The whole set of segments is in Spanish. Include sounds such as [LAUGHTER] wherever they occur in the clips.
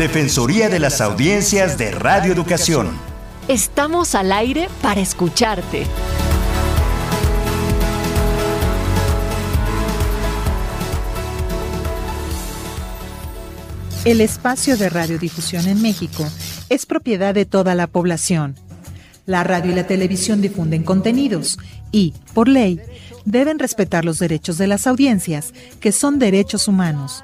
Defensoría de las Audiencias de Radio Educación. Estamos al aire para escucharte. El espacio de radiodifusión en México es propiedad de toda la población. La radio y la televisión difunden contenidos y, por ley, deben respetar los derechos de las audiencias, que son derechos humanos.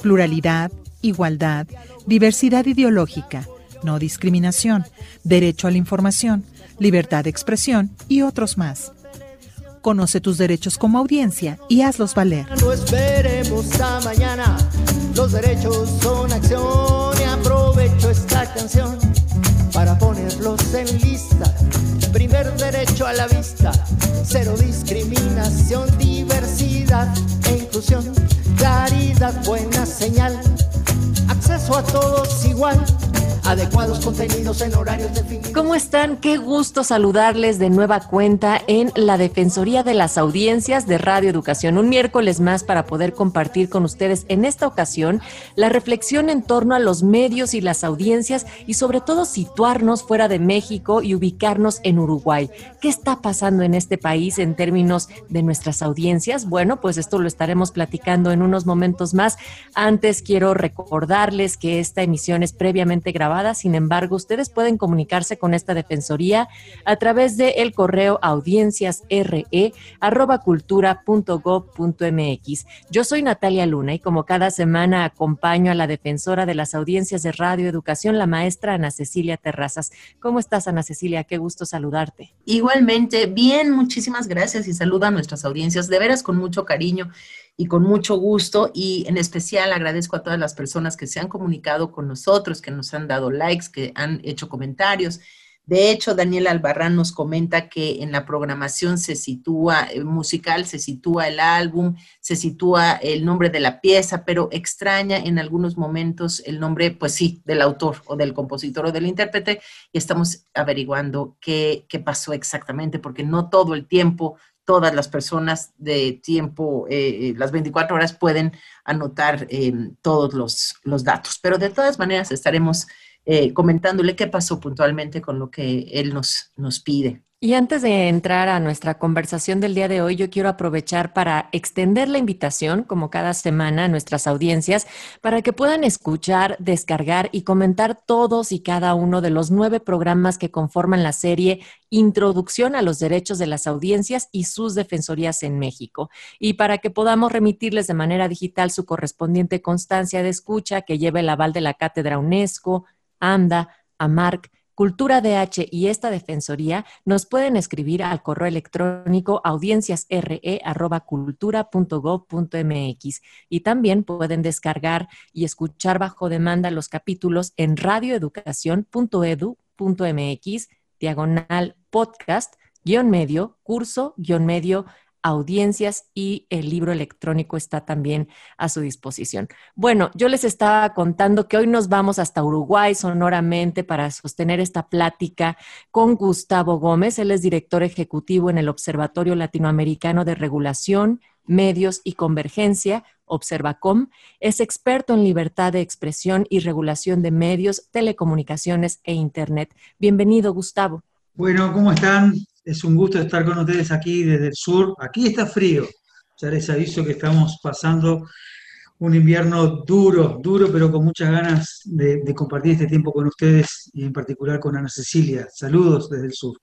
Pluralidad, igualdad, diversidad ideológica, no discriminación, derecho a la información, libertad de expresión y otros más. Conoce tus derechos como audiencia y hazlos valer. No esperemos a mañana, los derechos son acción y aprovecho esta canción para ponerlos en lista. Primer derecho a la vista, adecuados contenidos en horarios definidos. ¿Cómo están? Qué gusto saludarles de nueva cuenta en la Defensoría de las Audiencias de Radio Educación. Un miércoles más para poder compartir con ustedes en esta ocasión la reflexión en torno a los medios y las audiencias y sobre todo situarnos fuera de México y ubicarnos en Uruguay. ¿Qué está pasando en este país en términos de nuestras audiencias? Bueno, pues esto lo estaremos platicando en unos momentos más. Antes quiero recordarles que esta emisión es previamente grabada sin embargo, ustedes pueden comunicarse con esta defensoría a través de el correo audienciasre@cultura.gov.mx. Yo soy Natalia Luna y como cada semana acompaño a la defensora de las audiencias de Radio Educación, la maestra Ana Cecilia Terrazas. ¿Cómo estás, Ana Cecilia? Qué gusto saludarte. Igualmente, bien, muchísimas gracias y saluda a nuestras audiencias de veras con mucho cariño y con mucho gusto y en especial agradezco a todas las personas que se han comunicado con nosotros, que nos han dado likes, que han hecho comentarios. De hecho, Daniel Albarrán nos comenta que en la programación se sitúa, el musical se sitúa el álbum, se sitúa el nombre de la pieza, pero extraña en algunos momentos el nombre, pues sí, del autor o del compositor o del intérprete, y estamos averiguando qué, qué pasó exactamente, porque no todo el tiempo todas las personas de tiempo, eh, eh, las 24 horas pueden anotar eh, todos los, los, datos. Pero de todas maneras estaremos comentándole qué pasó puntualmente con lo que él nos, nos pide. Y antes de entrar a nuestra conversación del día de hoy, yo quiero aprovechar para extender la invitación, como cada semana, a nuestras audiencias, para que puedan escuchar, descargar y comentar todos y cada uno de los nueve programas que conforman la serie Introducción a los Derechos de las Audiencias y sus Defensorías en México. Y para que podamos remitirles de manera digital su correspondiente constancia de escucha que lleve el aval de la Cátedra UNESCO, AMDA, AMARC, Cultura DH y esta Defensoría nos pueden escribir al correo electrónico audienciasre.cultura.gov.mx y también pueden descargar y escuchar bajo demanda los capítulos en radioeducación.edu.mx, diagonal podcast, guion medio, curso, guion medio, audiencias y el libro electrónico está también a su disposición. Bueno, yo les estaba contando que hoy nos vamos hasta Uruguay sonoramente para sostener esta plática con Gustavo Gómez. Él es director ejecutivo en el Observatorio Latinoamericano de Regulación, Medios y Convergencia, Observacom. Es experto en libertad de expresión y regulación de medios, telecomunicaciones e Internet. Bienvenido, Gustavo. Bueno, ¿cómo están? Es un gusto estar con ustedes aquí desde el sur. Aquí está frío. Ya les aviso que estamos pasando un invierno duro, duro, pero con muchas ganas de, compartir este tiempo con ustedes y en particular con Ana Cecilia. Saludos desde el sur.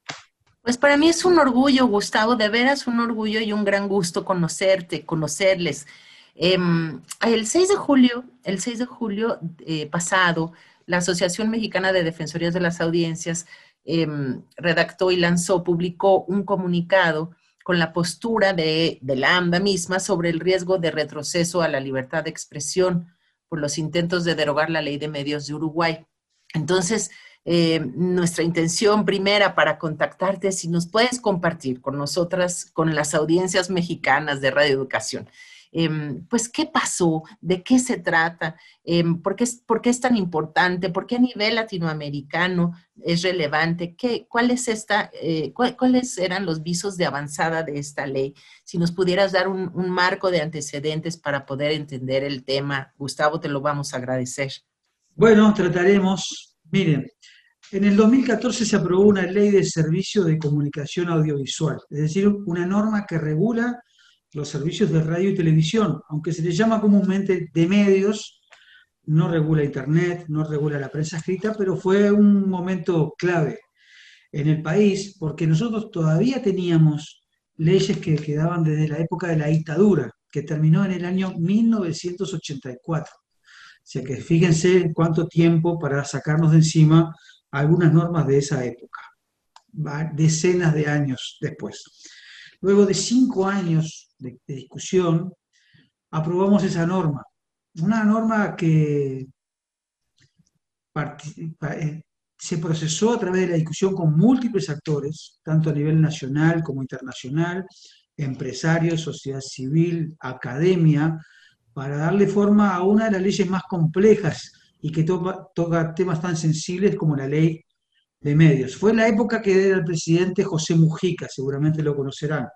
Pues para mí es un orgullo, Gustavo, de veras un orgullo y un gran gusto conocerte, conocerles. Em, el 6 de julio, el 6 de julio eh, pasado, la Asociación Mexicana de Defensorías de las Audiencias Em, redactó y lanzó, publicó un comunicado con la postura de, la AMBA misma sobre el riesgo de retroceso a la libertad de expresión por los intentos de derogar la ley de medios de Uruguay. Entonces, em, nuestra intención primera para contactarte, si nos puedes compartir con nosotras, con las audiencias mexicanas de Radio Educación, Em, pues, ¿qué pasó? ¿De qué se trata? ¿por, qué, ¿por, qué, es tan importante? ¿Por qué a nivel latinoamericano es relevante? ¿Qué, cuál es esta, eh, ¿Cuáles eran los visos de avanzada de esta ley? Si nos pudieras dar un, un marco de antecedentes para poder entender el tema, Gustavo, te lo vamos a agradecer. Bueno, trataremos, miren, en el 2014 se aprobó una ley de servicio de comunicación audiovisual, es decir, una norma que regula los servicios de radio y televisión, aunque se le llama comúnmente de medios, no regula Internet, no regula la prensa escrita, pero fue un momento clave en el país porque nosotros todavía teníamos leyes que quedaban desde la época de la dictadura, que terminó en el año 1984. O sea que fíjense cuánto tiempo para sacarnos de encima algunas normas de esa época, decenas de años después. Luego de cinco años de, discusión, aprobamos esa norma. Una norma que eh, se procesó a través de la discusión con múltiples actores, tanto a nivel nacional como internacional, empresarios, sociedad civil, academia, para darle forma a una de las leyes más complejas y que toca, temas tan sensibles como la ley de medios. Fue la época que era el presidente José Mujica, seguramente lo conocerán.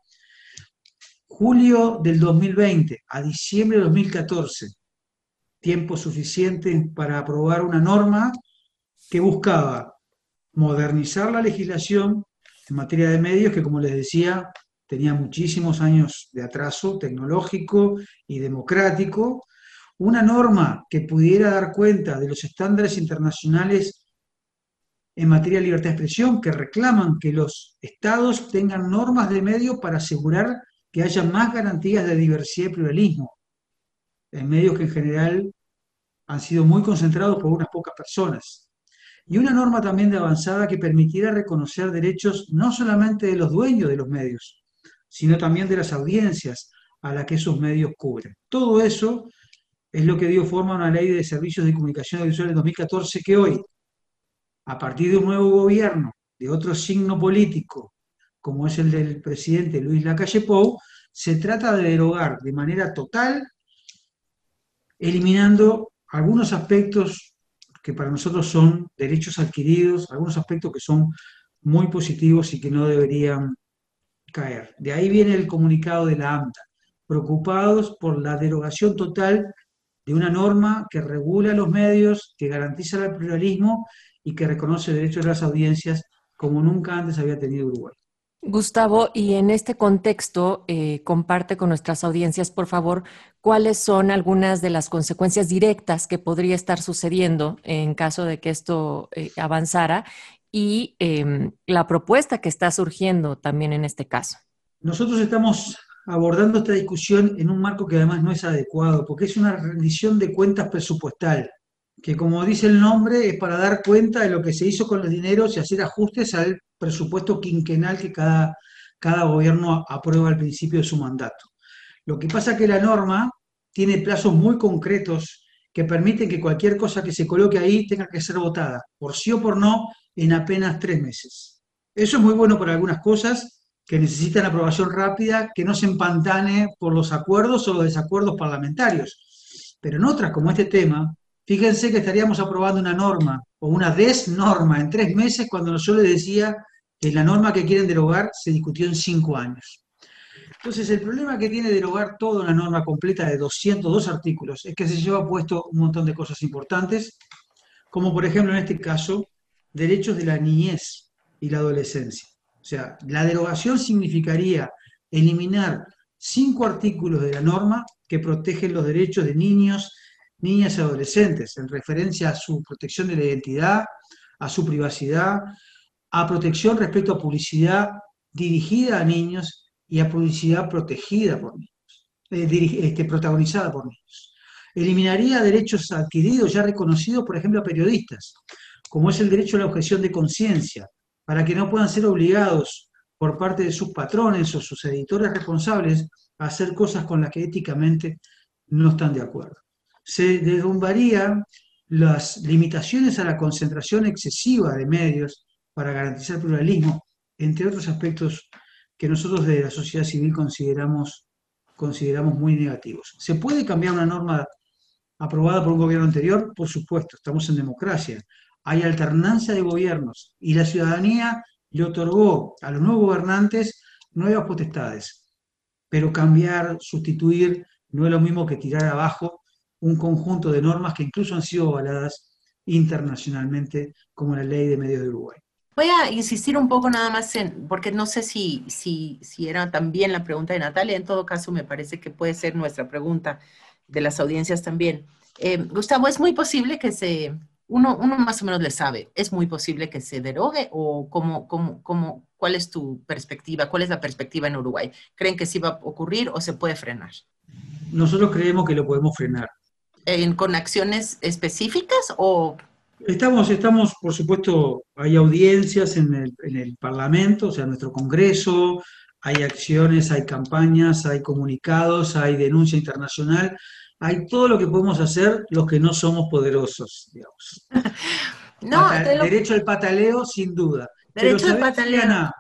Julio del 2020 a diciembre de 2014, tiempo suficiente para aprobar una norma que buscaba modernizar la legislación en materia de medios que, como les decía, tenía muchísimos años de atraso tecnológico y democrático, una norma que pudiera dar cuenta de los estándares internacionales en materia de libertad de expresión que reclaman que los estados tengan normas de medio para asegurar que haya más garantías de diversidad y pluralismo en medios que en general han sido muy concentrados por unas pocas personas. Y una norma también de avanzada que permitiera reconocer derechos no solamente de los dueños de los medios, sino también de las audiencias a las que esos medios cubren. Todo eso es lo que dio forma a una ley de servicios de comunicación audiovisual en 2014 que hoy, a partir de un nuevo gobierno, de otro signo político, como es el del presidente Luis Lacalle Pou, se trata de derogar de manera total, eliminando algunos aspectos que para nosotros son derechos adquiridos, algunos aspectos que son muy positivos y que no deberían caer. De ahí viene el comunicado de la AMTA, preocupados por la derogación total de una norma que regula los medios, que garantiza el pluralismo y que reconoce derechos de las audiencias como nunca antes había tenido Uruguay. Gustavo, y en este contexto, eh, comparte con nuestras audiencias, por favor, cuáles son algunas de las consecuencias directas que podría estar sucediendo en caso de que esto eh, avanzara y em, la propuesta que está surgiendo también en este caso. Nosotros estamos abordando esta discusión en un marco que además no es adecuado, porque es una rendición de cuentas presupuestal, que como dice el nombre es para dar cuenta de lo que se hizo con los dineros y hacer ajustes al presupuesto quinquenal que cada, cada gobierno aprueba al principio de su mandato. Lo que pasa es que la norma tiene plazos muy concretos que permiten que cualquier cosa que se coloque ahí tenga que ser votada, por sí o por no, en apenas tres meses. Eso es muy bueno para algunas cosas, que necesitan aprobación rápida, que no se empantane por los acuerdos o los desacuerdos parlamentarios. Pero en otras, como este tema, fíjense que estaríamos aprobando una norma o una desnorma en tres meses cuando yo les decía que la norma que quieren derogar se discutió en cinco años. Entonces, el problema que tiene derogar toda una norma completa de 202 artículos es que se lleva puesto un montón de cosas importantes, como por ejemplo en este caso, derechos de la niñez y la adolescencia. O sea, la derogación significaría eliminar cinco artículos de la norma que protegen los derechos de niños, niñas y adolescentes en referencia a su protección de la identidad, a su privacidad, a protección respecto a publicidad dirigida a niños y a publicidad protegida por niños, eh, este, protagonizada por niños. Eliminaría derechos adquiridos ya reconocidos, por ejemplo, a periodistas, como es el derecho a la objeción de conciencia, para que no puedan ser obligados por parte de sus patrones o sus editores responsables a hacer cosas con las que éticamente no están de acuerdo. Se derrumbarían las limitaciones a la concentración excesiva de medios para garantizar pluralismo, entre otros aspectos que nosotros de la sociedad civil consideramos, consideramos muy negativos. ¿Se puede cambiar una norma aprobada por un gobierno anterior? Por supuesto, estamos en democracia hay alternancia de gobiernos y la ciudadanía le otorgó a los nuevos gobernantes nuevas potestades. Pero cambiar, sustituir, no es lo mismo que tirar abajo un conjunto de normas que incluso han sido avaladas internacionalmente como la ley de medios de Uruguay. Voy a insistir un poco nada más en, porque no sé si, si, si era también la pregunta de Natalia, en todo caso me parece que puede ser nuestra pregunta de las audiencias también. Eh, Gustavo, es muy posible que se, uno, uno más o menos le sabe, es muy posible que se derogue o cómo, cómo, cómo, cuál es tu perspectiva, cuál es la perspectiva en Uruguay. ¿Creen que sí va a ocurrir o se puede frenar? Nosotros creemos que lo podemos frenar. ¿En, ¿Con acciones específicas o Estamos, estamos, por supuesto, hay audiencias en el, en el, Parlamento, o sea, nuestro Congreso, hay acciones, hay campañas, hay comunicados, hay denuncia internacional, hay todo lo que podemos hacer los que no somos poderosos, digamos. [LAUGHS] no, lo... Derecho al pataleo, sin duda. Derecho al pataleo. Ana,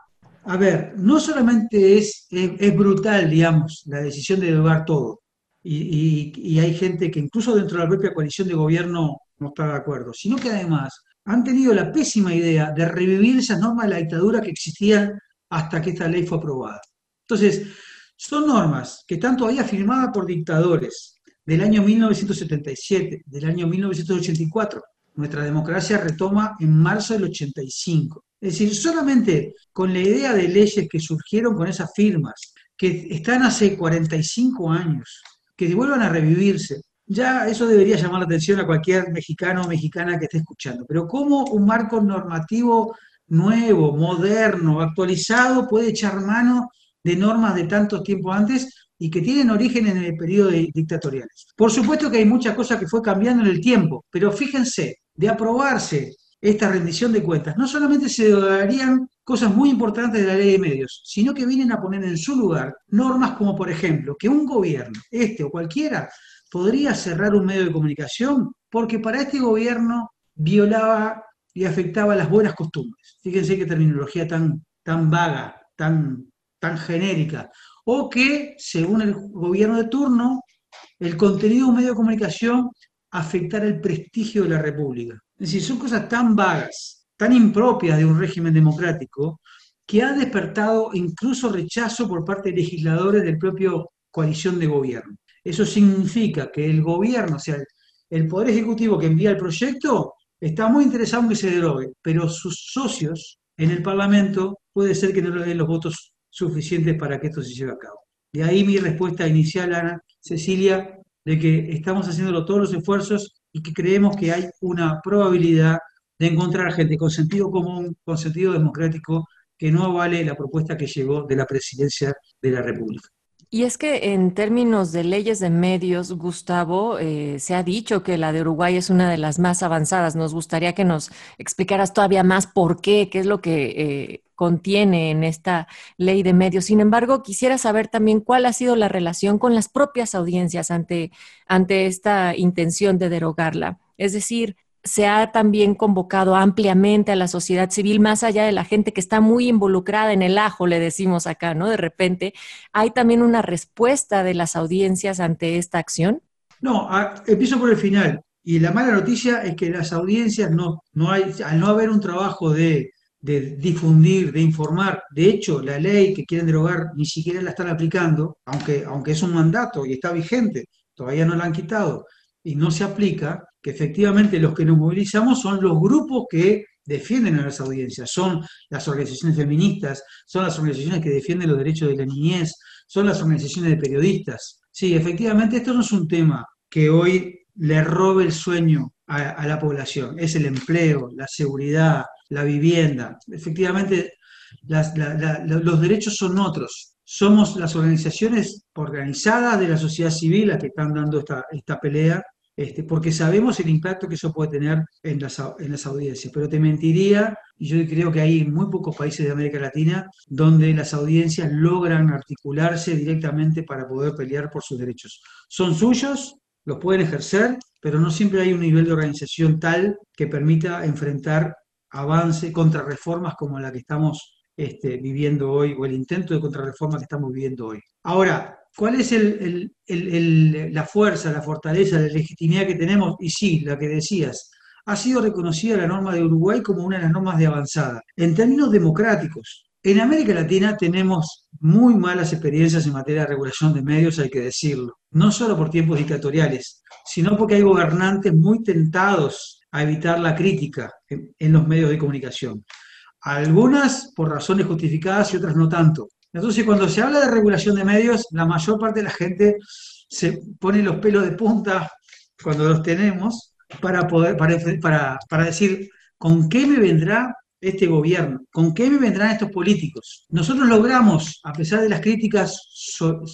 a ver, no solamente es, es, es, brutal, digamos, la decisión de derogar todo, y, y, y hay gente que incluso dentro de la propia coalición de gobierno no está de acuerdo, sino que además han tenido la pésima idea de revivir esas normas de la dictadura que existían hasta que esta ley fue aprobada. Entonces, son normas que están todavía firmadas por dictadores del año 1977, del año 1984. Nuestra democracia retoma en marzo del 85. Es decir, solamente con la idea de leyes que surgieron con esas firmas, que están hace 45 años, que vuelvan a revivirse, ya eso debería llamar la atención a cualquier mexicano o mexicana que esté escuchando. Pero ¿cómo un marco normativo nuevo, moderno, actualizado puede echar mano de normas de tantos tiempos antes y que tienen origen en el periodo dictatoriales? Por supuesto que hay muchas cosas que fue cambiando en el tiempo, pero fíjense, de aprobarse esta rendición de cuentas, no solamente se darían cosas muy importantes de la ley de medios, sino que vienen a poner en su lugar normas como, por ejemplo, que un gobierno, este o cualquiera, podría cerrar un medio de comunicación porque para este gobierno violaba y afectaba las buenas costumbres. Fíjense qué terminología tan, tan vaga, tan, tan genérica. O que, según el gobierno de turno, el contenido de un medio de comunicación afectara el prestigio de la República. Es decir, son cosas tan vagas, tan impropias de un régimen democrático, que ha despertado incluso rechazo por parte de legisladores del propio coalición de gobierno. Eso significa que el gobierno, o sea, el Poder Ejecutivo que envía el proyecto, está muy interesado en que se derogue, pero sus socios en el Parlamento puede ser que no le den los votos suficientes para que esto se lleve a cabo. De ahí mi respuesta inicial, Ana Cecilia, de que estamos haciendo todos los esfuerzos y que creemos que hay una probabilidad de encontrar gente con sentido común, con sentido democrático, que no avale la propuesta que llegó de la presidencia de la República. Y es que en términos de leyes de medios, Gustavo, eh, se ha dicho que la de Uruguay es una de las más avanzadas. Nos gustaría que nos explicaras todavía más por qué, qué es lo que eh, contiene en esta ley de medios. Sin embargo, quisiera saber también cuál ha sido la relación con las propias audiencias ante, ante esta intención de derogarla. Es decir, se ha también convocado ampliamente a la sociedad civil, más allá de la gente que está muy involucrada en el ajo, le decimos acá, ¿no? De repente, ¿hay también una respuesta de las audiencias ante esta acción? No, empiezo por el final. Y la mala noticia es que las audiencias no, no hay, al no haber un trabajo de, de difundir, de informar, de hecho, la ley que quieren derogar ni siquiera la están aplicando, aunque, aunque es un mandato y está vigente, todavía no la han quitado y no se aplica, que efectivamente los que nos movilizamos son los grupos que defienden a las audiencias, son las organizaciones feministas, son las organizaciones que defienden los derechos de la niñez, son las organizaciones de periodistas. Sí, efectivamente, esto no es un tema que hoy le robe el sueño a, la población, es el empleo, la seguridad, la vivienda. Efectivamente, los derechos son otros. Somos las organizaciones organizadas de la sociedad civil las que están dando esta, esta pelea este, porque sabemos el impacto que eso puede tener en las, en las audiencias. Pero te mentiría, y yo creo que hay muy pocos países de América Latina donde las audiencias logran articularse directamente para poder pelear por sus derechos. Son suyos, los pueden ejercer, pero no siempre hay un nivel de organización tal que permita enfrentar avance, contrarreformas como la que estamos este, viviendo hoy, o el intento de contrarreforma que estamos viviendo hoy. Ahora, ¿Cuál es el, la fuerza, la fortaleza, la legitimidad que tenemos? Y sí, la que decías, ha sido reconocida la norma de Uruguay como una de las normas de avanzada. En términos democráticos, en América Latina tenemos muy malas experiencias en materia de regulación de medios, hay que decirlo. no solo por tiempos dictatoriales, sino porque hay gobernantes muy tentados a evitar la crítica en, los medios de comunicación. Algunas por razones justificadas y otras no tanto. Entonces, cuando se habla de regulación de medios, la mayor parte de la gente se pone los pelos de punta cuando los tenemos para poder para, para decir con qué me vendrá este gobierno? ¿Con qué me vendrán estos políticos? Nosotros logramos, a pesar de las críticas,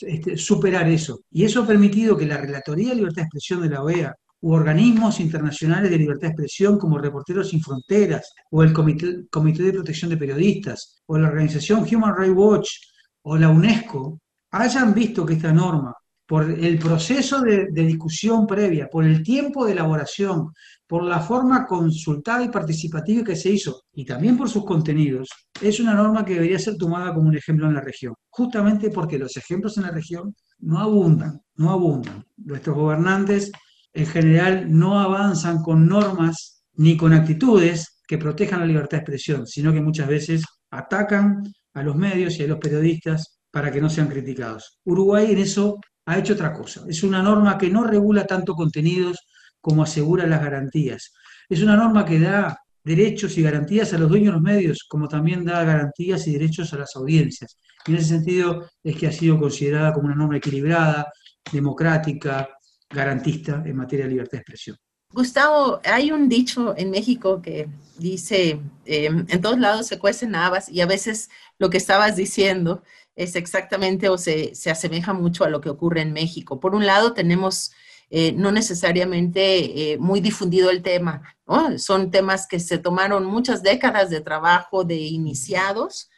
este, superar eso. Y eso ha permitido que la Relatoría de Libertad de Expresión de la OEA u organismos internacionales de libertad de expresión como Reporteros Sin Fronteras o el Comité, Comité de Protección de Periodistas o la organización Human Rights Watch o la UNESCO hayan visto que esta norma por el proceso de, discusión previa, por el tiempo de elaboración, por la forma consultada y participativa que se hizo, y también por sus contenidos, es una norma que debería ser tomada como un ejemplo en la región, justamente porque los ejemplos en la región no abundan, no abundan. Nuestros gobernantes en general no avanzan con normas ni con actitudes que protejan la libertad de expresión, sino que muchas veces atacan a los medios y a los periodistas para que no sean criticados. Uruguay en eso ha hecho otra cosa. Es una norma que no regula tanto contenidos como asegura las garantías. Es una norma que da derechos y garantías a los dueños de los medios, como también da garantías y derechos a las audiencias. Y en ese sentido es que ha sido considerada como una norma equilibrada, democrática, garantista en materia de libertad de expresión. Gustavo, hay un dicho en México que dice, em, en todos lados se cuecen habas y a veces lo que estabas diciendo es exactamente o se, asemeja mucho a lo que ocurre en México. Por un lado, tenemos eh, no necesariamente eh, muy difundido el tema, son temas que se tomaron muchas décadas de trabajo de iniciados.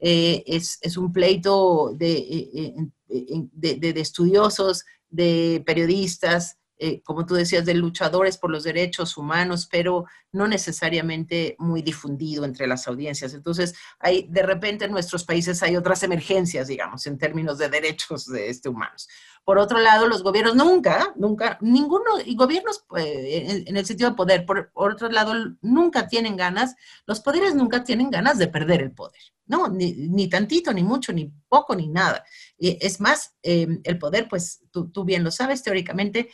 Eh, es, un pleito de, de, estudiosos, de periodistas, eh, como tú decías, de luchadores por los derechos humanos, pero no necesariamente muy difundido entre las audiencias. Entonces, hay, de repente en nuestros países hay otras emergencias, digamos, en términos de derechos de este, humanos. Por otro lado, los gobiernos nunca, nunca, ninguno, y gobiernos eh, en, el sentido de poder, por, otro lado, nunca tienen ganas, los poderes nunca tienen ganas de perder el poder, ¿no? Ni, tantito, ni mucho, ni poco, ni nada. es más, eh, el poder, pues tú, tú bien lo sabes, teóricamente,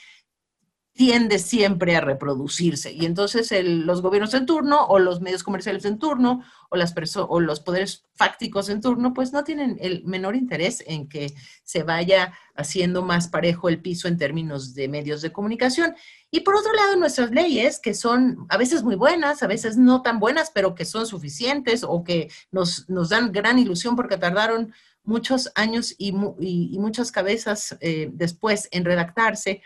tiende siempre a reproducirse. Y entonces los gobiernos en turno o los medios comerciales en turno o, las o los poderes fácticos en turno, pues no tienen el menor interés en que se vaya haciendo más parejo el piso en términos de medios de comunicación. Y por otro lado, nuestras leyes, que son a veces muy buenas, a veces no tan buenas, pero que son suficientes o que nos, nos dan gran ilusión porque tardaron muchos años y, muchas cabezas eh, después en redactarse,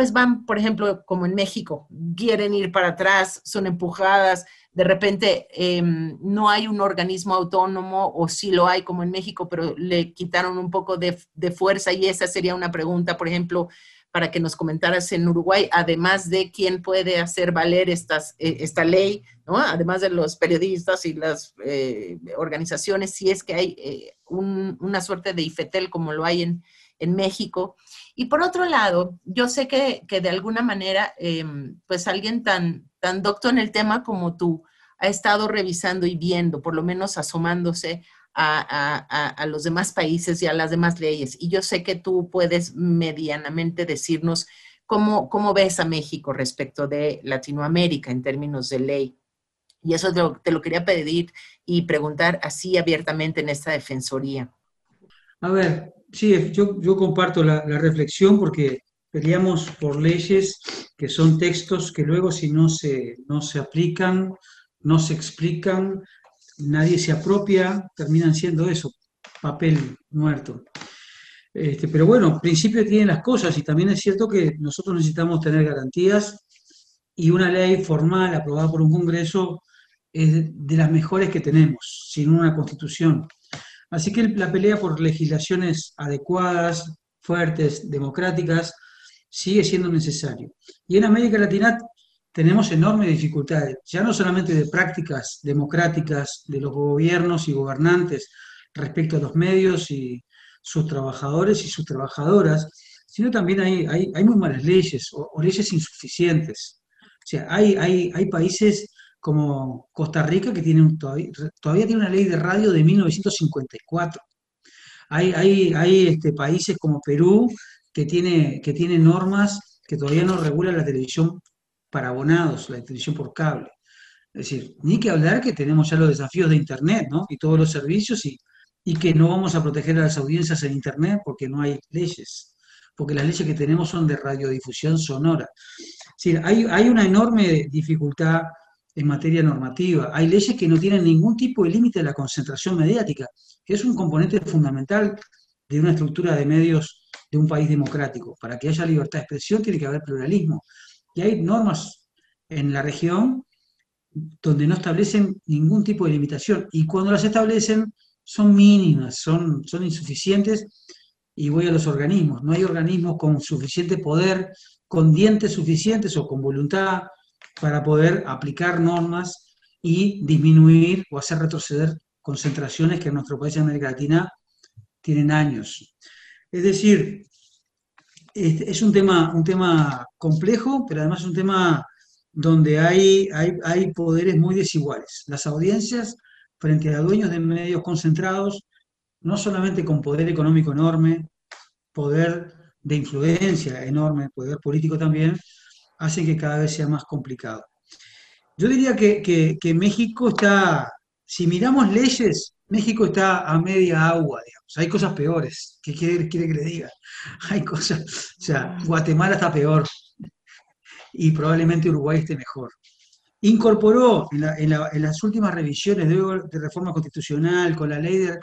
pues van, por ejemplo, como en México, quieren ir para atrás, son empujadas, de repente em, no hay un organismo autónomo o sí lo hay como en México, pero le quitaron un poco de, fuerza y esa sería una pregunta, por ejemplo, para que nos comentaras en Uruguay, además de quién puede hacer valer estas, e, esta ley, ¿no? además de los periodistas y las eh, organizaciones, si es que hay eh, una suerte de IFETEL como lo hay en, en México. Y por otro lado, yo sé que, de alguna manera, em, pues alguien tan, tan docto en el tema como tú ha estado revisando y viendo, por lo menos asomándose a, los demás países y a las demás leyes. Y yo sé que tú puedes medianamente decirnos cómo, cómo ves a México respecto de Latinoamérica en términos de ley. Y eso te lo quería pedir y preguntar así abiertamente en esta defensoría. A ver, sí, yo, yo comparto la, reflexión porque peleamos por leyes que son textos que luego si no se, no se aplican, no se explican, nadie se apropia, terminan siendo eso, papel muerto. Este, pero bueno, en principio tienen las cosas y también es cierto que nosotros necesitamos tener garantías y una ley formal aprobada por un Congreso es de las mejores que tenemos, sin una constitución. Así que la pelea por legislaciones adecuadas, fuertes, democráticas, sigue siendo necesario. Y en América Latina tenemos enormes dificultades, ya no solamente de prácticas democráticas de los gobiernos y gobernantes respecto a los medios y sus trabajadores y sus trabajadoras, sino también hay, hay, muy malas leyes o, leyes insuficientes. O sea, hay, hay, hay países como Costa Rica, que tiene todavía, tiene una ley de radio de 1954. Hay, hay, este, países como Perú, que tiene, que tiene normas que todavía no regula la televisión para abonados, la televisión por cable. Es decir, ni que hablar que tenemos ya los desafíos de Internet, ¿no? Y todos los servicios y, y que no vamos a proteger a las audiencias en Internet porque no hay leyes, porque las leyes que tenemos son de radiodifusión sonora. Es decir, hay, hay una enorme dificultad en materia normativa. Hay leyes que no tienen ningún tipo de límite de la concentración mediática, que es un componente fundamental de una estructura de medios de un país democrático. Para que haya libertad de expresión tiene que haber pluralismo. Y hay normas en la región donde no establecen ningún tipo de limitación. Y cuando las establecen son mínimas, son, son insuficientes. Y voy a los organismos. No hay organismos con suficiente poder, con dientes suficientes o con voluntad para poder aplicar normas y disminuir o hacer retroceder concentraciones que en nuestro país de América Latina tienen años. Es decir, es un tema, un tema complejo, pero además es un tema donde hay, hay, hay poderes muy desiguales. Las audiencias frente a dueños de medios concentrados, no solamente con poder económico enorme, poder de influencia enorme, poder político también, hace que cada vez sea más complicado. Yo diría que, México está, si miramos leyes, México está a media agua, digamos. Hay cosas peores. ¿Qué quiere, quiere que le diga? [LAUGHS] Hay cosas, o sea, Guatemala está peor y probablemente Uruguay esté mejor. Incorporó en, las últimas revisiones de, de, reforma constitucional con la ley de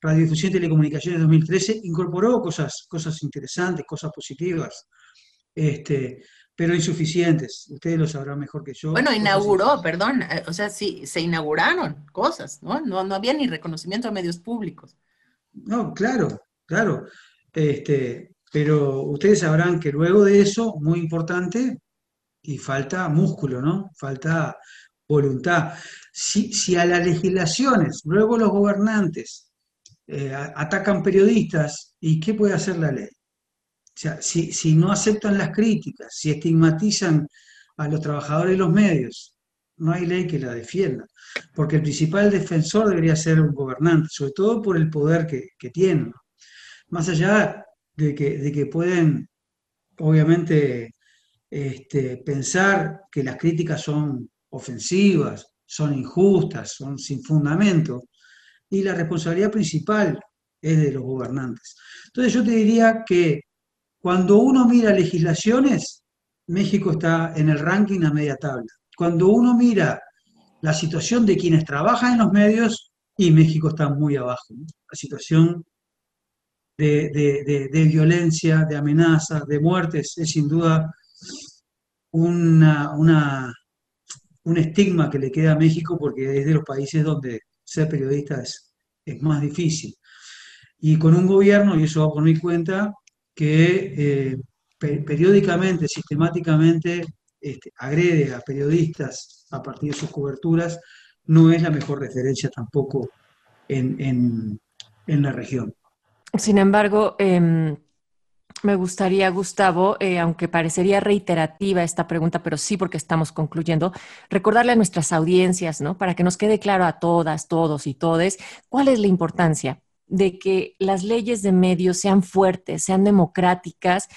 radiodifusión y telecomunicaciones de 2013, incorporó cosas, cosas interesantes, cosas positivas. Este, pero insuficientes. Ustedes lo sabrán mejor que yo. Bueno, inauguró, perdón, eh, o sea, sí, se inauguraron cosas, ¿no? ¿no? No había ni reconocimiento a medios públicos. No, claro, claro. Este, pero ustedes sabrán que luego de eso, muy importante, y falta músculo, ¿no? Falta voluntad. Si, si a las legislaciones, luego los gobernantes eh, atacan periodistas, ¿y qué puede hacer la ley? Sea, si, no aceptan las críticas, si estigmatizan a los trabajadores de los medios, no hay ley que la defienda. Porque el principal defensor debería ser un gobernante, sobre todo por el poder que, que tienen. Más allá de que, de que pueden, obviamente, este, pensar que las críticas son ofensivas, son injustas, son sin fundamento, y la responsabilidad principal es de los gobernantes. Entonces yo te diría que cuando uno mira legislaciones, México está en el ranking a media tabla. Cuando uno mira la situación de quienes trabajan en los medios, y México está muy abajo. La situación de, violencia, de amenazas, de muertes, es sin duda un estigma que le queda a México porque es de los países donde ser periodista es, es más difícil. Y con un gobierno, y eso va por mi cuenta, que eh, periódicamente, sistemáticamente este, agrede a periodistas a partir de sus coberturas, no es la mejor referencia tampoco en, la región. Sin embargo, em, me gustaría, Gustavo, eh, aunque parecería reiterativa esta pregunta, pero sí porque estamos concluyendo, recordarle a nuestras audiencias, ¿no? Para que nos quede claro a todas, todos y todes, cuál es la importancia de que las leyes de medios sean fuertes, sean democráticas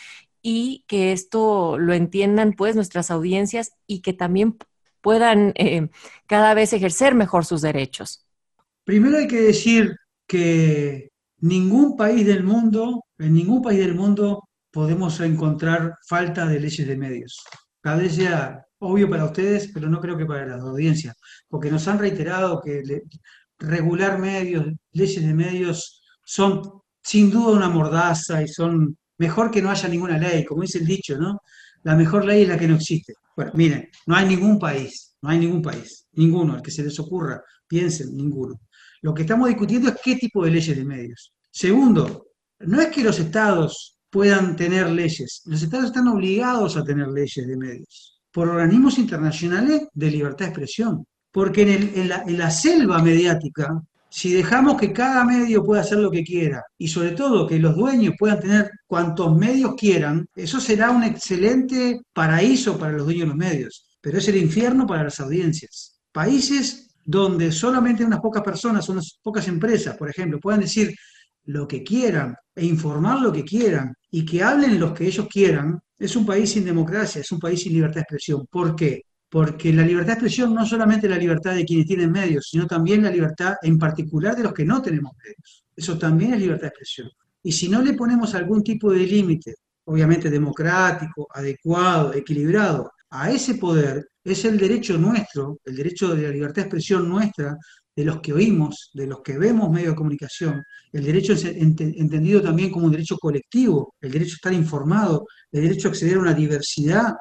y que esto lo entiendan pues nuestras audiencias y que también puedan eh, cada vez ejercer mejor sus derechos. Primero hay que decir que ningún país del mundo, en ningún país del mundo podemos encontrar falta de leyes de medios. Cada vez sea obvio para ustedes, pero no creo que para las audiencias, porque nos han reiterado que regular medios, leyes de medios, son sin duda una mordaza y son mejor que no haya ninguna ley, como dice el dicho, ¿no? La mejor ley es la que no existe. Bueno, miren, no hay ningún país, no hay ningún país, ninguno, al que se les ocurra, piensen, ninguno. Lo que estamos discutiendo es qué tipo de leyes de medios. Segundo, no es que los estados puedan tener leyes, los estados están obligados a tener leyes de medios por organismos internacionales de libertad de expresión. Porque en, la, selva mediática, si dejamos que cada medio pueda hacer lo que quiera y sobre todo que los dueños puedan tener cuantos medios quieran, eso será un excelente paraíso para los dueños de los medios, pero es el infierno para las audiencias. Países donde solamente unas pocas personas, unas pocas empresas, por ejemplo, puedan decir, lo que quieran e informar lo que quieran y que hablen los que ellos quieran, es un país sin democracia, es un país sin libertad de expresión. ¿Por qué? Porque la libertad de expresión no solamente la libertad de quienes tienen medios, sino también la libertad en particular de los que no tenemos medios. Eso también es libertad de expresión. Y si no le ponemos algún tipo de límite, obviamente democrático, adecuado, equilibrado, a ese poder, es el derecho nuestro, el derecho de la libertad de expresión nuestra, de los que oímos, de los que vemos medios de comunicación, el derecho entendido también como un derecho colectivo, el derecho a estar informado, el derecho a acceder a una diversidad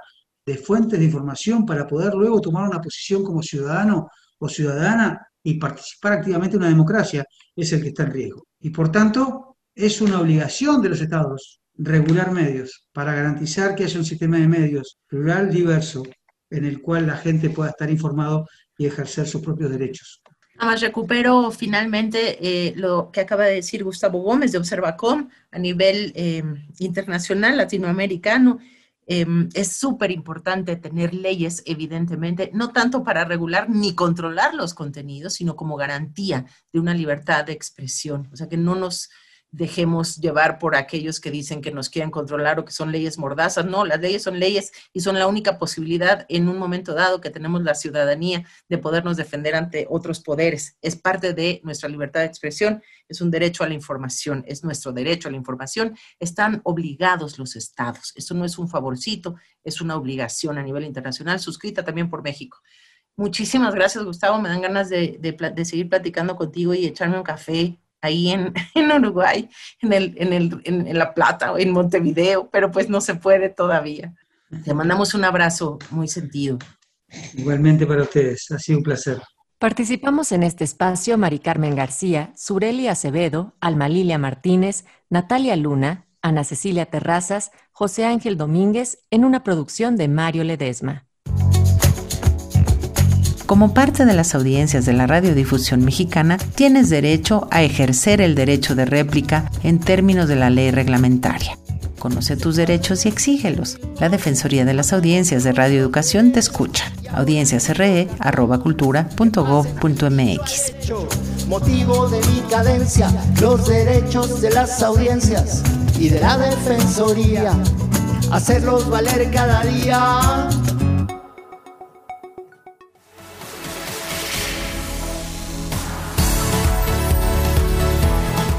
de fuentes de información para poder luego tomar una posición como ciudadano o ciudadana y participar activamente en una democracia, es el que está en riesgo. Y por tanto, es una obligación de los estados regular medios para garantizar que haya un sistema de medios plural, diverso, en el cual la gente pueda estar informado y ejercer sus propios derechos. Además, recupero finalmente eh, lo que acaba de decir Gustavo Gómez de Observacom a nivel em, internacional, latinoamericano. Em, es súper importante tener leyes, evidentemente, no tanto para regular ni controlar los contenidos, sino como garantía de una libertad de expresión. O sea, que no nos dejemos llevar por aquellos que dicen que nos quieren controlar o que son leyes mordazas. No, las leyes son leyes y son la única posibilidad en un momento dado que tenemos la ciudadanía de podernos defender ante otros poderes. Es parte de nuestra libertad de expresión, es un derecho a la información, es nuestro derecho a la información. Están obligados los estados. Esto no es un favorcito, es una obligación a nivel internacional, suscrita también por México. Muchísimas gracias, Gustavo. Me dan ganas de, de seguir platicando contigo y echarme un café ahí en, [LAUGHS] en Uruguay, en, el, en, el, en, La Plata o en Montevideo, pero pues no se puede todavía. Te mandamos un abrazo muy sentido. Igualmente para ustedes, ha sido un placer. Participamos en este espacio Mari Carmen García, Sureli Acevedo, Alma Lilia Martínez, Natalia Luna, Ana Cecilia Terrazas, José Ángel Domínguez, en una producción de Mario Ledesma. Como parte de las audiencias de la radiodifusión mexicana, tienes derecho a ejercer el derecho de réplica en términos de la ley reglamentaria. Conoce tus derechos y exígelos. La Defensoría de las Audiencias de Radioeducación te escucha. audienciasre.gov.mx Motivo de mi cadencia, los derechos de las audiencias y de la Defensoría, hacerlos valer cada día